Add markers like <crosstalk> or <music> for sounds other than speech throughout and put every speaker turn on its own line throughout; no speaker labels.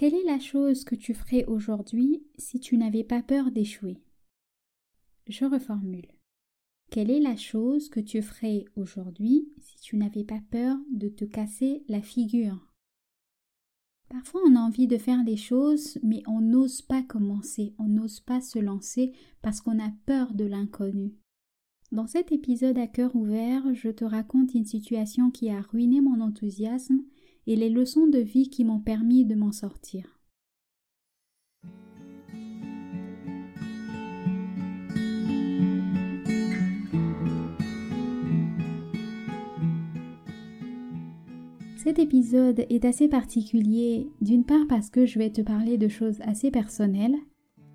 Quelle est la chose que tu ferais aujourd'hui si tu n'avais pas peur d'échouer? Je reformule. Quelle est la chose que tu ferais aujourd'hui si tu n'avais pas peur de te casser la figure? Parfois on a envie de faire des choses mais on n'ose pas commencer, on n'ose pas se lancer parce qu'on a peur de l'inconnu. Dans cet épisode à cœur ouvert, je te raconte une situation qui a ruiné mon enthousiasme et les leçons de vie qui m'ont permis de m'en sortir. Cet épisode est assez particulier, d'une part parce que je vais te parler de choses assez personnelles.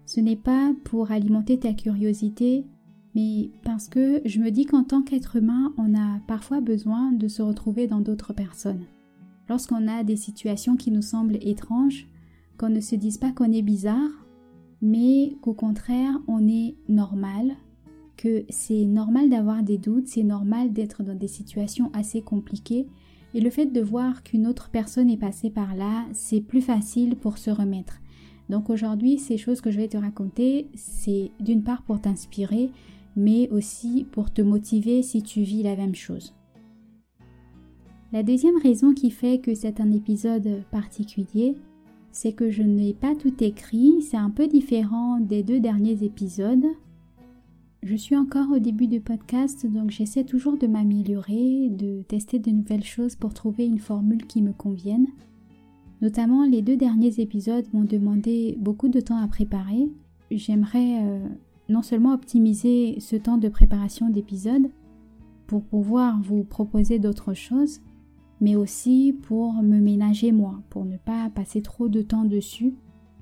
Ce n'est pas pour alimenter ta curiosité, mais parce que je me dis qu'en tant qu'être humain, on a parfois besoin de se retrouver dans d'autres personnes. Lorsqu'on a des situations qui nous semblent étranges, qu'on ne se dise pas qu'on est bizarre, mais qu'au contraire on est normal, que c'est normal d'avoir des doutes, c'est normal d'être dans des situations assez compliquées, et le fait de voir qu'une autre personne est passée par là, c'est plus facile pour se remettre. Donc aujourd'hui, ces choses que je vais te raconter, c'est d'une part pour t'inspirer, mais aussi pour te motiver si tu vis la même chose. La deuxième raison qui fait que c'est un épisode particulier, c'est que je n'ai pas tout écrit, c'est un peu différent des deux derniers épisodes. Je suis encore au début du podcast, donc j'essaie toujours de m'améliorer, de tester de nouvelles choses pour trouver une formule qui me convienne. Notamment, les deux derniers épisodes m'ont demandé beaucoup de temps à préparer. J'aimerais euh, non seulement optimiser ce temps de préparation d'épisodes pour pouvoir vous proposer d'autres choses, mais aussi pour me ménager moi, pour ne pas passer trop de temps dessus.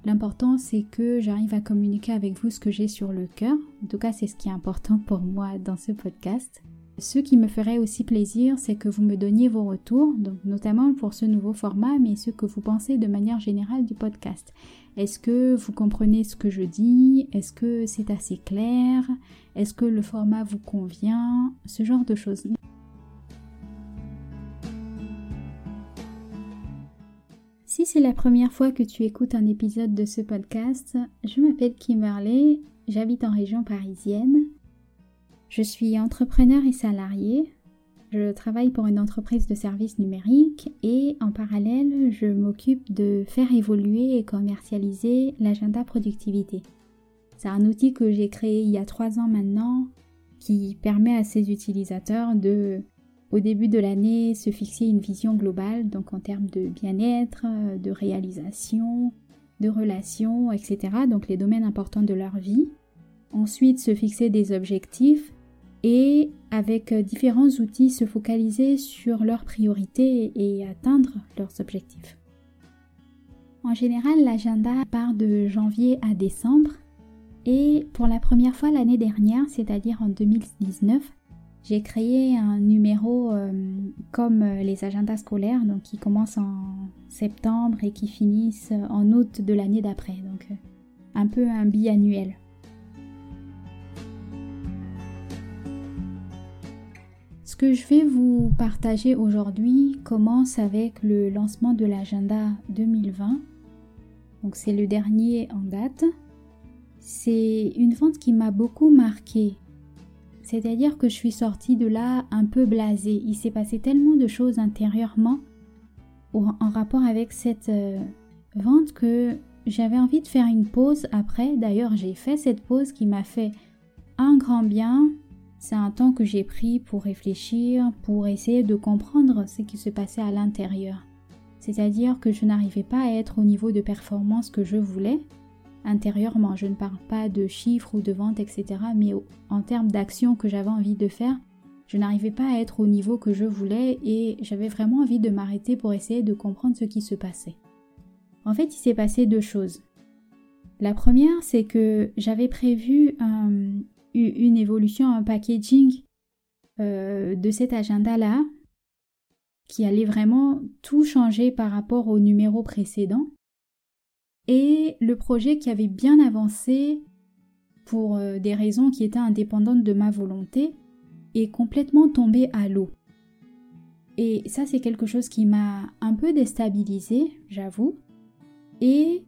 L'important c'est que j'arrive à communiquer avec vous ce que j'ai sur le cœur. En tout cas, c'est ce qui est important pour moi dans ce podcast. Ce qui me ferait aussi plaisir, c'est que vous me donniez vos retours, notamment pour ce nouveau format, mais ce que vous pensez de manière générale du podcast. Est-ce que vous comprenez ce que je dis? Est-ce que c'est assez clair? Est-ce que le format vous convient? Ce genre de choses. Si c'est la première fois que tu écoutes un épisode de ce podcast, je m'appelle Kimberley, j'habite en région parisienne. Je suis entrepreneur et salarié, je travaille pour une entreprise de services numériques et en parallèle, je m'occupe de faire évoluer et commercialiser l'agenda productivité. C'est un outil que j'ai créé il y a trois ans maintenant qui permet à ses utilisateurs de, au début de l'année, se fixer une vision globale, donc en termes de bien-être, de réalisation, de relations, etc. Donc les domaines importants de leur vie. Ensuite, se fixer des objectifs et avec euh, différents outils se focaliser sur leurs priorités et atteindre leurs objectifs. En général, l'agenda part de janvier à décembre et pour la première fois l'année dernière, c'est-à-dire en 2019, j'ai créé un numéro euh, comme euh, les agendas scolaires, donc qui commencent en septembre et qui finissent en août de l'année d'après, donc un peu un biannuel. Ce que je vais vous partager aujourd'hui commence avec le lancement de l'agenda 2020. Donc c'est le dernier en date. C'est une vente qui m'a beaucoup marqué. C'est-à-dire que je suis sortie de là un peu blasée. Il s'est passé tellement de choses intérieurement en rapport avec cette euh, vente que j'avais envie de faire une pause après. D'ailleurs, j'ai fait cette pause qui m'a fait un grand bien, c'est un temps que j'ai pris pour réfléchir, pour essayer de comprendre ce qui se passait à l'intérieur. C'est-à-dire que je n'arrivais pas à être au niveau de performance que je voulais intérieurement. Je ne parle pas de chiffres ou de ventes, etc. Mais en termes d'action que j'avais envie de faire, je n'arrivais pas à être au niveau que je voulais et j'avais vraiment envie de m'arrêter pour essayer de comprendre ce qui se passait. En fait, il s'est passé deux choses. La première, c'est que j'avais prévu un, une évolution, un packaging euh, de cet agenda-là qui allait vraiment tout changer par rapport au numéro précédent. Et le projet qui avait bien avancé pour euh, des raisons qui étaient indépendantes de ma volonté est complètement tombé à l'eau. Et ça, c'est quelque chose qui m'a un peu déstabilisé, j'avoue. Et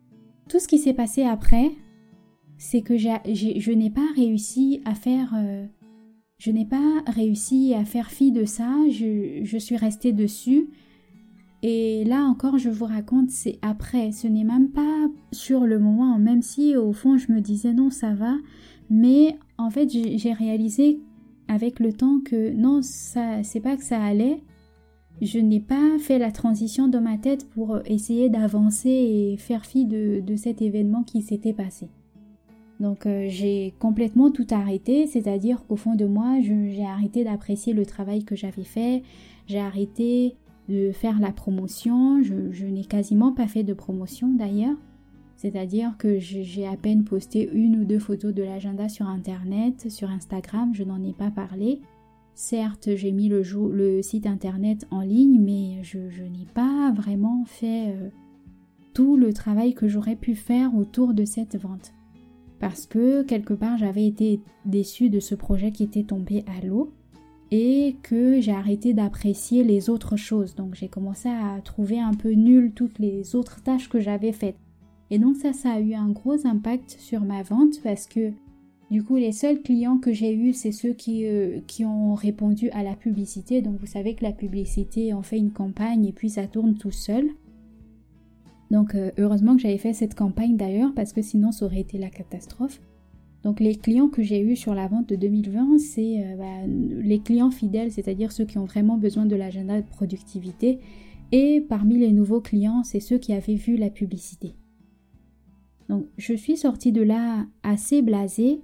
tout ce qui s'est passé après, c'est que je n'ai pas réussi à faire... Euh, je n'ai pas réussi à faire fi de ça, je, je suis restée dessus. Et là encore, je vous raconte, c'est après, ce n'est même pas sur le moment, même si au fond je me disais non, ça va. Mais en fait, j'ai réalisé avec le temps que non, ça, c'est pas que ça allait. Je n'ai pas fait la transition dans ma tête pour essayer d'avancer et faire fi de, cet événement qui s'était passé. Donc euh, j'ai complètement tout arrêté, c'est-à-dire qu'au fond de moi, j'ai arrêté d'apprécier le travail que j'avais fait, j'ai arrêté de faire la promotion, je, n'ai quasiment pas fait de promotion d'ailleurs, c'est-à-dire que j'ai à peine posté une ou deux photos de l'agenda sur Internet, sur Instagram, je n'en ai pas parlé. Certes, j'ai mis le, le, site Internet en ligne, mais je, n'ai pas vraiment fait euh, tout le travail que j'aurais pu faire autour de cette vente. Parce que quelque part, j'avais été déçue de ce projet qui était tombé à l'eau et que j'ai arrêté d'apprécier les autres choses. Donc j'ai commencé à trouver un peu nul toutes les autres tâches que j'avais faites. Et donc ça, ça a eu un gros impact sur ma vente parce que du coup, les seuls clients que j'ai eus, c'est ceux qui, euh, qui ont répondu à la publicité. Donc vous savez que la publicité, on fait une campagne et puis ça tourne tout seul. Donc euh, heureusement que j'avais fait cette campagne d'ailleurs parce que sinon ça aurait été la catastrophe. Donc les clients que j'ai eus sur la vente de 2020, c'est euh, bah, les clients fidèles, c'est-à-dire ceux qui ont vraiment besoin de l'agenda de productivité. Et parmi les nouveaux clients, c'est ceux qui avaient vu la publicité. Donc je suis sortie de là assez blasée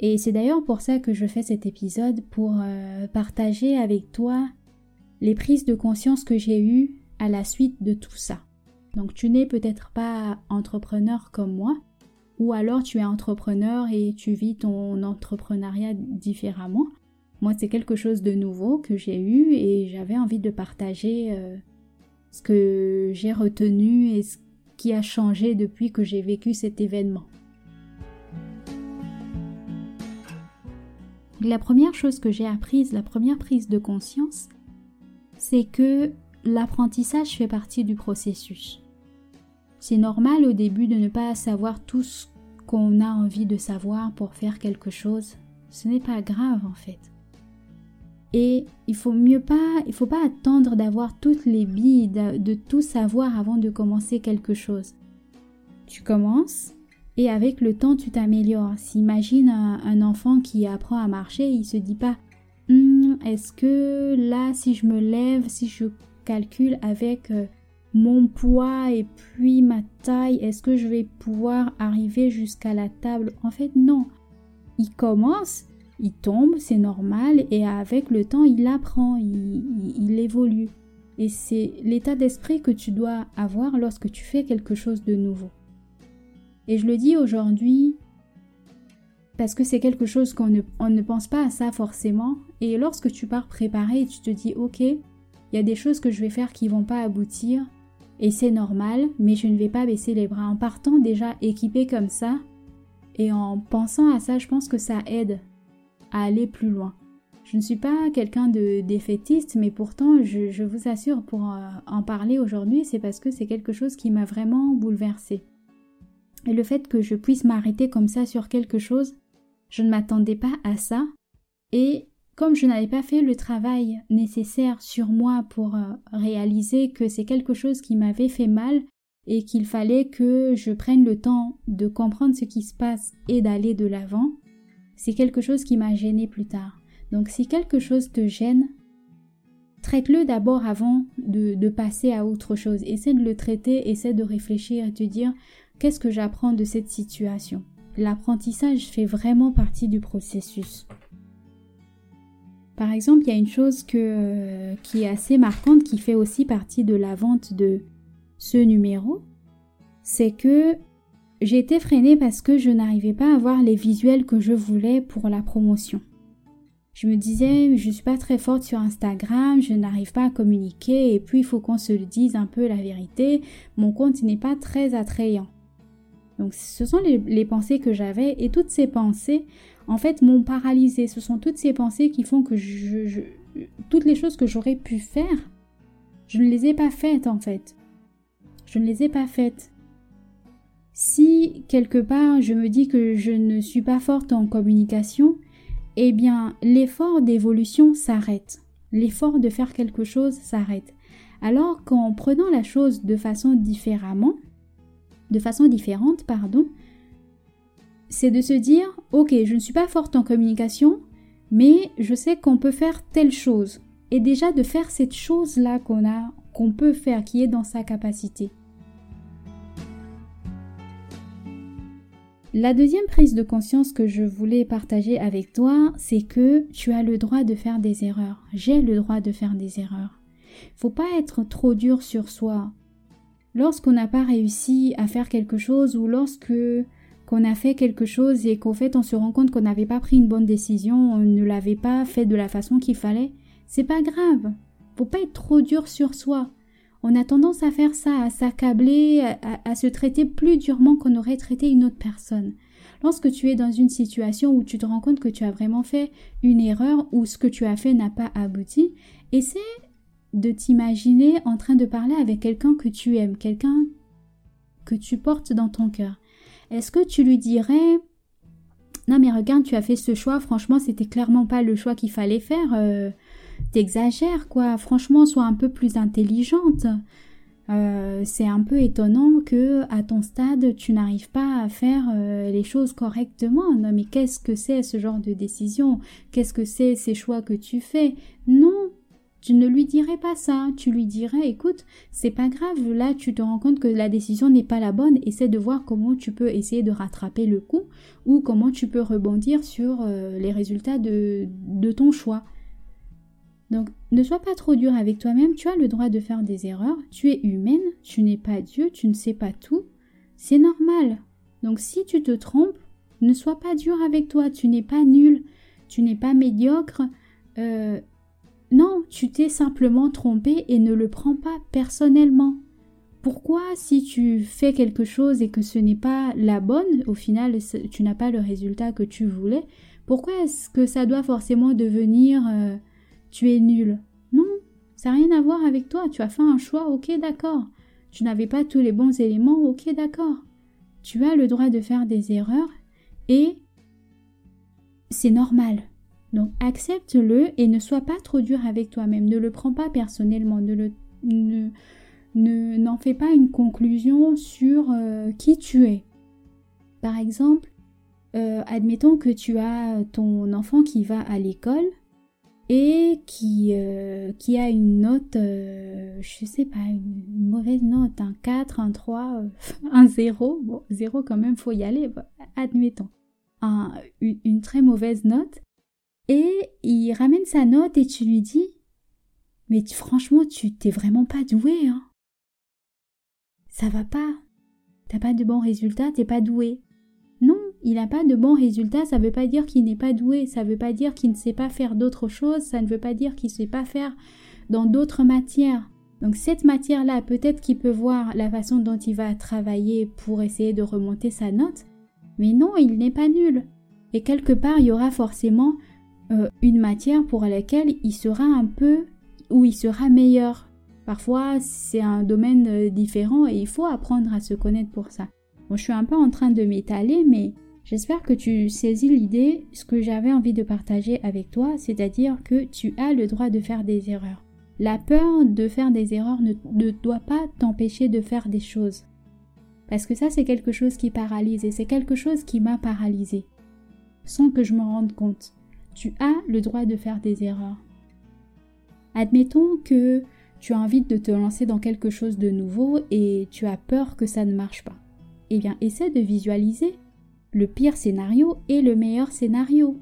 et c'est d'ailleurs pour ça que je fais cet épisode pour euh, partager avec toi les prises de conscience que j'ai eues à la suite de tout ça. Donc tu n'es peut-être pas entrepreneur comme moi ou alors tu es entrepreneur et tu vis ton entrepreneuriat différemment. Moi c'est quelque chose de nouveau que j'ai eu et j'avais envie de partager euh, ce que j'ai retenu et ce qui a changé depuis que j'ai vécu cet événement. La première chose que j'ai apprise, la première prise de conscience, c'est que l'apprentissage fait partie du processus. C'est normal au début de ne pas savoir tout ce qu'on a envie de savoir pour faire quelque chose. Ce n'est pas grave en fait. Et il faut mieux pas, il faut pas attendre d'avoir toutes les billes, de, tout savoir avant de commencer quelque chose. Tu commences et avec le temps tu t'améliores. S'imagine un, enfant qui apprend à marcher, il se dit pas hum, est-ce que là si je me lève, si je calcule avec euh, mon poids et puis ma taille, est-ce que je vais pouvoir arriver jusqu'à la table? En fait non. Il commence il tombe, c'est normal, et avec le temps, il apprend, il, évolue. Et c'est l'état d'esprit que tu dois avoir lorsque tu fais quelque chose de nouveau. Et je le dis aujourd'hui parce que c'est quelque chose qu'on ne, ne pense pas à ça forcément. Et lorsque tu pars préparer, tu te dis, ok, il y a des choses que je vais faire qui vont pas aboutir, et c'est normal, mais je ne vais pas baisser les bras. En partant déjà équipé comme ça, et en pensant à ça, je pense que ça aide à aller plus loin. Je ne suis pas quelqu'un de défaitiste, mais pourtant, je, vous assure, pour euh, en parler aujourd'hui, c'est parce que c'est quelque chose qui m'a vraiment bouleversée. Et le fait que je puisse m'arrêter comme ça sur quelque chose, je ne m'attendais pas à ça. Et comme je n'avais pas fait le travail nécessaire sur moi pour euh, réaliser que c'est quelque chose qui m'avait fait mal et qu'il fallait que je prenne le temps de comprendre ce qui se passe et d'aller de l'avant, c'est quelque chose qui m'a gêné plus tard. Donc si quelque chose te gêne, traite-le d'abord avant de, passer à autre chose. Essaie de le traiter, essaie de réfléchir et te dire qu'est-ce que j'apprends de cette situation? L'apprentissage fait vraiment partie du processus. Par exemple, il y a une chose que, qui est assez marquante, qui fait aussi partie de la vente de ce numéro, c'est que j'ai été freinée parce que je n'arrivais pas à avoir les visuels que je voulais pour la promotion. Je me disais, je suis pas très forte sur Instagram, je n'arrive pas à communiquer et puis il faut qu'on se le dise un peu la vérité, mon compte n'est pas très attrayant. Donc ce sont les, pensées que j'avais et toutes ces pensées en fait m'ont paralysée. Ce sont toutes ces pensées qui font que je, toutes les choses que j'aurais pu faire, je ne les ai pas faites en fait. Je ne les ai pas faites. Si quelque part je me dis que je ne suis pas forte en communication, eh bien l'effort d'évolution s'arrête. L'effort de faire quelque chose s'arrête. Alors qu'en prenant la chose de façon différemment, de façon différente, pardon, c'est de se dire ok, je ne suis pas forte en communication, mais je sais qu'on peut faire telle chose. Et déjà de faire cette chose-là qu'on a, qu'on peut faire, qui est dans sa capacité. La deuxième prise de conscience que je voulais partager avec toi, c'est que tu as le droit de faire des erreurs. J'ai le droit de faire des erreurs. Faut pas être trop dur sur soi. Lorsqu'on n'a pas réussi à faire quelque chose ou lorsque qu'on a fait quelque chose et qu'au fait on se rend compte qu'on n'avait pas pris une bonne décision, on ne l'avait pas fait de la façon qu'il fallait, c'est pas grave. Faut pas être trop dur sur soi. On a tendance à faire ça, à s'accabler, à, se traiter plus durement qu'on aurait traité une autre personne. Lorsque tu es dans une situation où tu te rends compte que tu as vraiment fait une erreur ou ce que tu as fait n'a pas abouti, essaie de t'imaginer en train de parler avec quelqu'un que tu aimes, quelqu'un que tu portes dans ton cœur. Est-ce que tu lui dirais non mais regarde, tu as fait ce choix, franchement c'était clairement pas le choix qu'il fallait faire. Euh, t'exagères, quoi. Franchement, sois un peu plus intelligente. Euh, c'est un peu étonnant que à ton stade tu n'arrives pas à faire euh, les choses correctement. Non, mais qu'est-ce que c'est ce genre de décision? Qu'est-ce que c'est ces choix que tu fais? Non, tu ne lui dirais pas ça. Tu lui dirais, écoute, c'est pas grave. Là, tu te rends compte que la décision n'est pas la bonne. Essaie de voir comment tu peux essayer de rattraper le coup ou comment tu peux rebondir sur euh, les résultats de, ton choix. Donc ne sois pas trop dur avec toi-même, tu as le droit de faire des erreurs, tu es humaine, tu n'es pas Dieu, tu ne sais pas tout, c'est normal. Donc si tu te trompes, ne sois pas dur avec toi, tu n'es pas nul, tu n'es pas médiocre. Euh, non, tu t'es simplement trompé et ne le prends pas personnellement. Pourquoi si tu fais quelque chose et que ce n'est pas la bonne, au final tu n'as pas le résultat que tu voulais, pourquoi est-ce que ça doit forcément devenir... Euh, tu es nul? Non, ça n'a rien à voir avec toi. Tu as fait un choix, ok, d'accord. Tu n'avais pas tous les bons éléments, ok, d'accord. Tu as le droit de faire des erreurs et c'est normal. Donc accepte-le et ne sois pas trop dur avec toi-même. Ne le prends pas personnellement. Ne n'en fais pas une conclusion sur euh, qui tu es. Par exemple, euh, admettons que tu as ton enfant qui va à l'école et qui, euh, qui a une note, je sais pas, une, mauvaise note, un 4, un 3, euh, <laughs> un 0, bon, 0 quand même, faut y aller, admettons, une, très mauvaise note, et il ramène sa note et tu lui dis, mais franchement, tu t'es vraiment pas doué, hein. Ça va pas. T'as pas de bons résultats, t'es pas doué. Non, il n'a pas de bons résultats, ça veut pas dire qu'il n'est pas doué, ça veut pas dire qu'il ne sait pas faire d'autres choses, ça ne veut pas dire qu'il ne sait pas faire dans d'autres matières. Donc cette matière-là, peut-être qu'il peut voir la façon dont il va travailler pour essayer de remonter sa note, mais non, il n'est pas nul. Et quelque part, il y aura forcément euh, une matière pour laquelle il sera un peu ou il sera meilleur. Parfois, c'est un domaine euh, différent et il faut apprendre à se connaître pour ça. Je suis un peu en train de m'étaler, mais J'espère que tu saisis l'idée, ce que j'avais envie de partager avec toi, c'est-à-dire que tu as le droit de faire des erreurs. La peur de faire des erreurs ne, doit pas t'empêcher de faire des choses. Parce que ça, c'est quelque chose qui paralyse et c'est quelque chose qui m'a paralysé. Sans que je m'en rende compte. Tu as le droit de faire des erreurs. Admettons que tu as envie de te lancer dans quelque chose de nouveau et tu as peur que ça ne marche pas. Eh bien, essaie de visualiser le pire scénario et le meilleur scénario.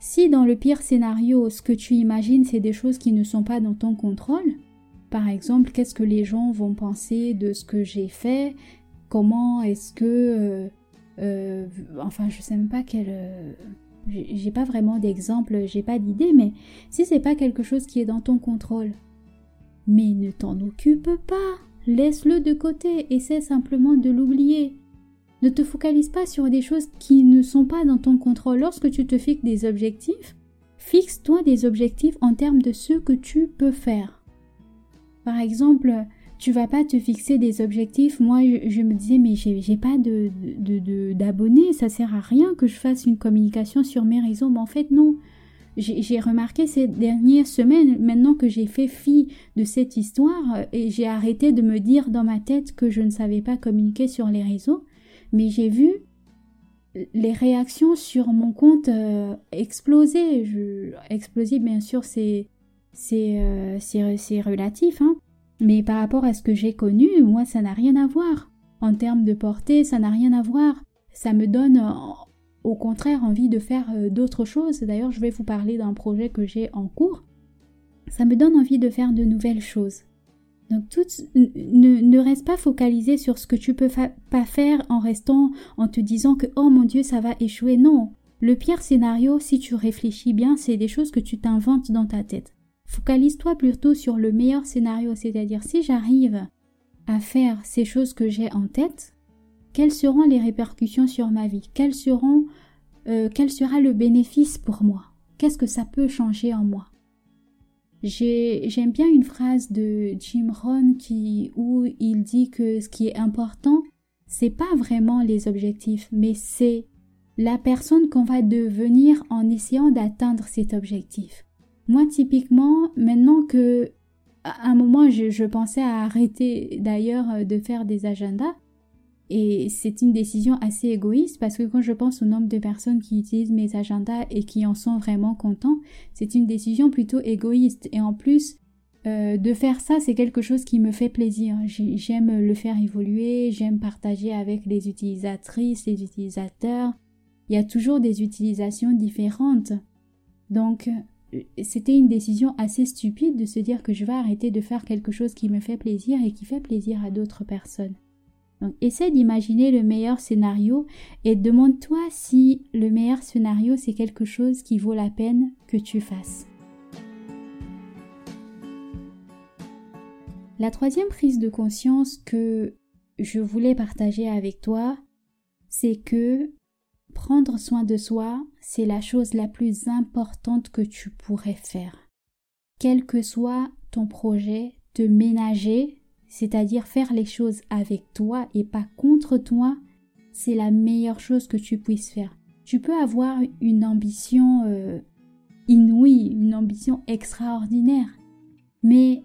Si dans le pire scénario, ce que tu imagines, c'est des choses qui ne sont pas dans ton contrôle, par exemple, qu'est-ce que les gens vont penser de ce que j'ai fait? Comment est-ce que... Euh, euh, enfin, je sais même pas quel... J'ai pas vraiment d'exemple, j'ai pas d'idée, mais si c'est pas quelque chose qui est dans ton contrôle, mais ne t'en occupe pas, laisse-le de côté, essaie simplement de l'oublier. Ne te focalise pas sur des choses qui ne sont pas dans ton contrôle. Lorsque tu te fixes des objectifs, fixe-toi des objectifs en termes de ce que tu peux faire. Par exemple, tu vas pas te fixer des objectifs. Moi, je, me disais, mais j'ai pas de, d'abonnés, de, ça sert à rien que je fasse une communication sur mes réseaux. Mais en fait, non. J'ai remarqué ces dernières semaines, maintenant que j'ai fait fi de cette histoire, euh, et j'ai arrêté de me dire dans ma tête que je ne savais pas communiquer sur les réseaux, mais j'ai vu les réactions sur mon compte euh, exploser. Je, exploser, bien sûr, c'est c'est euh, relatif, hein. Mais par rapport à ce que j'ai connu, moi, ça n'a rien à voir. En termes de portée, ça n'a rien à voir. Ça me donne euh, au contraire envie de faire euh, d'autres choses. D'ailleurs, je vais vous parler d'un projet que j'ai en cours. Ça me donne envie de faire de nouvelles choses. Donc ne, ne, reste pas focalisé sur ce que tu peux pas faire en restant en te disant que oh mon dieu ça va échouer. Non, le pire scénario, si tu réfléchis bien, c'est des choses que tu t'inventes dans ta tête. Focalise-toi plutôt sur le meilleur scénario, c'est-à-dire si j'arrive à faire ces choses que j'ai en tête, quelles seront les répercussions sur ma vie? Euh, Quel sera le bénéfice pour moi? Qu'est-ce que ça peut changer en moi? J'aime bien une phrase de Jim Rohn qui, où il dit que ce qui est important, c'est pas vraiment les objectifs, mais c'est la personne qu'on va devenir en essayant d'atteindre cet objectif. Moi, typiquement, maintenant que à un moment, je, pensais à arrêter d'ailleurs euh, de faire des agendas. Et c'est une décision assez égoïste parce que quand je pense au nombre de personnes qui utilisent mes agendas et qui en sont vraiment contents, c'est une décision plutôt égoïste. Et en plus, euh, de faire ça, c'est quelque chose qui me fait plaisir. J'aime le faire évoluer, j'aime partager avec les utilisatrices, les utilisateurs. Il y a toujours des utilisations différentes. Donc, c'était une décision assez stupide de se dire que je vais arrêter de faire quelque chose qui me fait plaisir et qui fait plaisir à d'autres personnes. Donc essaie d'imaginer le meilleur scénario et demande-toi si le meilleur scénario c'est quelque chose qui vaut la peine que tu fasses. La troisième prise de conscience que je voulais partager avec toi, c'est que Prendre soin de soi, c'est la chose la plus importante que tu pourrais faire. Quel que soit ton projet, te ménager, c'est-à-dire faire les choses avec toi et pas contre toi, c'est la meilleure chose que tu puisses faire. Tu peux avoir une ambition euh, inouïe, une ambition extraordinaire, mais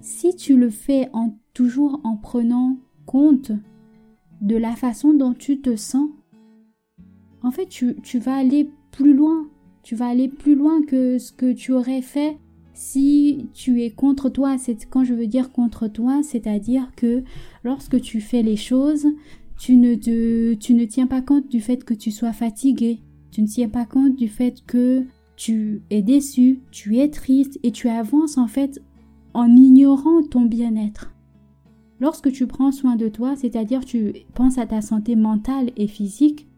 si tu le fais toujours en prenant compte de la façon dont tu te sens, en fait, tu, vas aller plus loin. Tu vas aller plus loin que ce que tu aurais fait si tu es contre toi. C'est quand je veux dire contre toi, c'est-à-dire que lorsque tu fais les choses, tu ne, tu ne tiens pas compte du fait que tu sois fatigué. Tu ne tiens pas compte du fait que tu es déçu, tu es triste et tu avances en fait en ignorant ton bien-être. Lorsque tu prends soin de toi, c'est-à-dire tu penses à ta santé mentale et physique,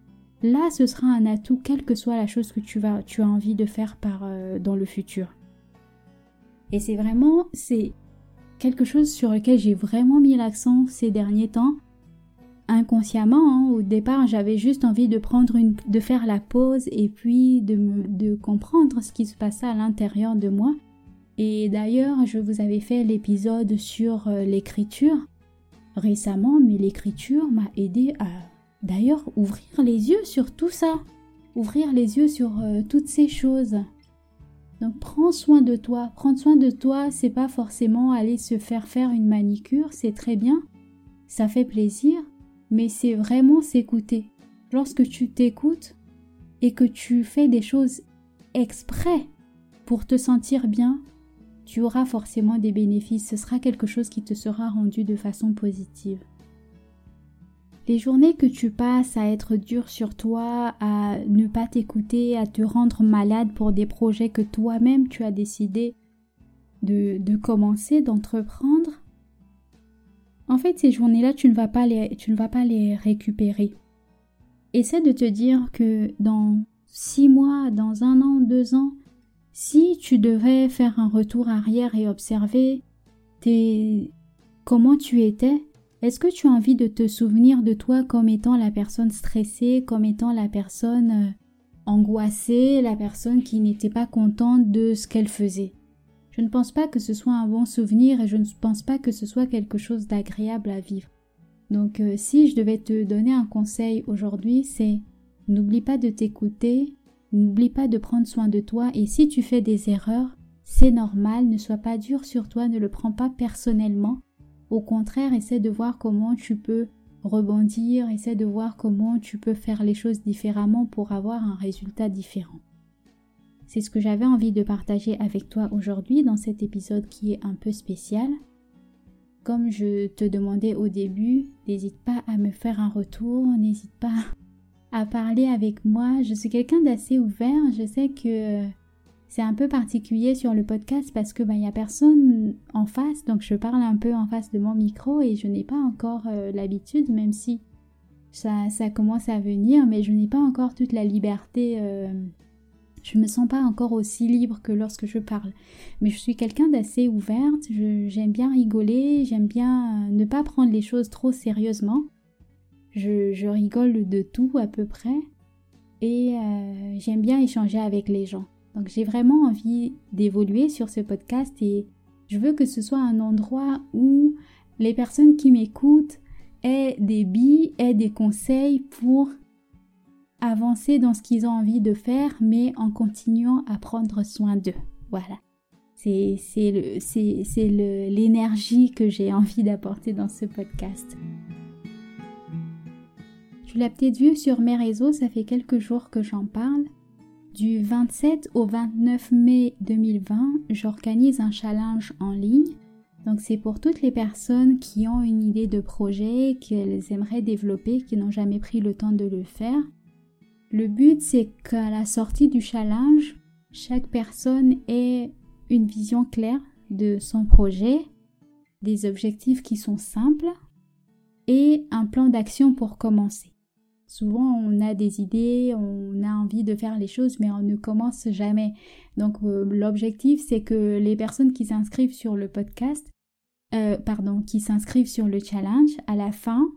là ce sera un atout quelle que soit la chose que tu vas tu as envie de faire par euh, dans le futur. Et c'est vraiment c'est quelque chose sur lequel j'ai vraiment mis l'accent ces derniers temps inconsciemment hein. au départ j'avais juste envie de prendre une de faire la pause et puis de de comprendre ce qui se passait à l'intérieur de moi et d'ailleurs je vous avais fait l'épisode sur euh, l'écriture récemment mais l'écriture m'a aidé à D'ailleurs, ouvrir les yeux sur tout ça, ouvrir les yeux sur euh, toutes ces choses. Donc prends soin de toi. Prendre soin de toi, c'est pas forcément aller se faire faire une manicure, c'est très bien, ça fait plaisir, mais c'est vraiment s'écouter. Lorsque tu t'écoutes et que tu fais des choses exprès pour te sentir bien, tu auras forcément des bénéfices, ce sera quelque chose qui te sera rendu de façon positive. Les journées que tu passes à être dur sur toi, à ne pas t'écouter, à te rendre malade pour des projets que toi-même tu as décidé de, de commencer, d'entreprendre, en fait, ces journées-là, tu, ne vas pas les, tu ne vas pas les récupérer. Essaie de te dire que dans six mois, dans un an, deux ans, si tu devais faire un retour arrière et observer tes... comment tu étais, est-ce que tu as envie de te souvenir de toi comme étant la personne stressée, comme étant la personne euh, angoissée, la personne qui n'était pas contente de ce qu'elle faisait? Je ne pense pas que ce soit un bon souvenir et je ne pense pas que ce soit quelque chose d'agréable à vivre. Donc euh, si je devais te donner un conseil aujourd'hui, c'est n'oublie pas de t'écouter, n'oublie pas de prendre soin de toi et si tu fais des erreurs, c'est normal, ne sois pas dur sur toi, ne le prends pas personnellement. Au contraire, essaie de voir comment tu peux rebondir, essaie de voir comment tu peux faire les choses différemment pour avoir un résultat différent. C'est ce que j'avais envie de partager avec toi aujourd'hui dans cet épisode qui est un peu spécial. Comme je te demandais au début, n'hésite pas à me faire un retour, n'hésite pas à parler avec moi. Je suis quelqu'un d'assez ouvert. Je sais que c'est un peu particulier sur le podcast parce que ben, n'y a personne en face, donc je parle un peu en face de mon micro et je n'ai pas encore euh, l'habitude, même si ça, ça, commence à venir, mais je n'ai pas encore toute la liberté. Euh, je me sens pas encore aussi libre que lorsque je parle. Mais je suis quelqu'un d'assez ouverte, j'aime bien rigoler, j'aime bien euh, ne pas prendre les choses trop sérieusement. Je, je rigole de tout à peu près et j'aime bien échanger avec les gens. Donc j'ai vraiment envie d'évoluer sur ce podcast et je veux que ce soit un endroit où les personnes qui m'écoutent aient des billes, aient des conseils pour avancer dans ce qu'ils ont envie de faire, mais en continuant à prendre soin d'eux. Voilà. C'est l'énergie que j'ai envie d'apporter dans ce podcast. Tu l'as peut-être vu sur mes réseaux, ça fait quelques jours que j'en parle. Du 27 au 29 mai 2020, j'organise un challenge en ligne. Donc c'est pour toutes les personnes qui ont une idée de projet, qu'elles aimeraient développer, qui n'ont jamais pris le temps de le faire. Le but c'est qu'à la sortie du challenge, chaque personne ait une vision claire de son projet, des objectifs qui sont simples et un plan d'action pour commencer. Souvent, on a des idées, on a envie de faire les choses, mais on ne commence jamais. Donc, euh, l'objectif, c'est que les personnes qui s'inscrivent sur le podcast, euh, pardon, qui s'inscrivent sur le challenge, à la fin,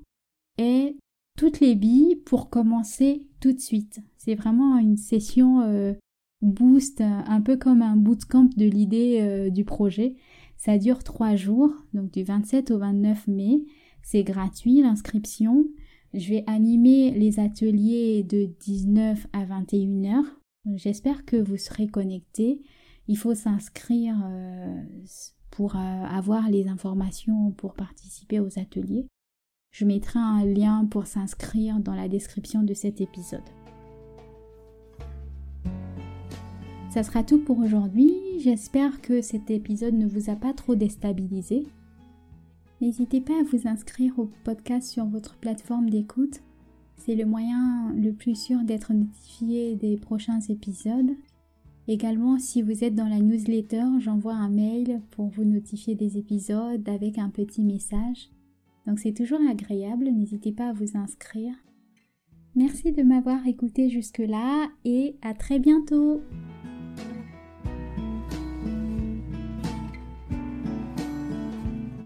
aient toutes les billes pour commencer tout de suite. C'est vraiment une session euh, boost, un peu comme un bootcamp de l'idée du projet. Ça dure trois jours, donc du 27 au 29 mai. C'est gratuit l'inscription. Je vais animer les ateliers de 19 à 21 heures. J'espère que vous serez connectés. Il faut s'inscrire euh, pour euh, avoir les informations pour participer aux ateliers. Je mettrai un lien pour s'inscrire dans la description de cet épisode. Ça sera tout pour aujourd'hui. J'espère que cet épisode ne vous a pas trop déstabilisé. N'hésitez pas à vous inscrire au podcast sur votre plateforme d'écoute. C'est le moyen le plus sûr d'être notifié des prochains épisodes. Également, si vous êtes dans la newsletter, j'envoie un mail pour vous notifier des épisodes avec un petit message. Donc c'est toujours agréable, n'hésitez pas à vous inscrire. Merci de m'avoir écouté jusque-là et à très bientôt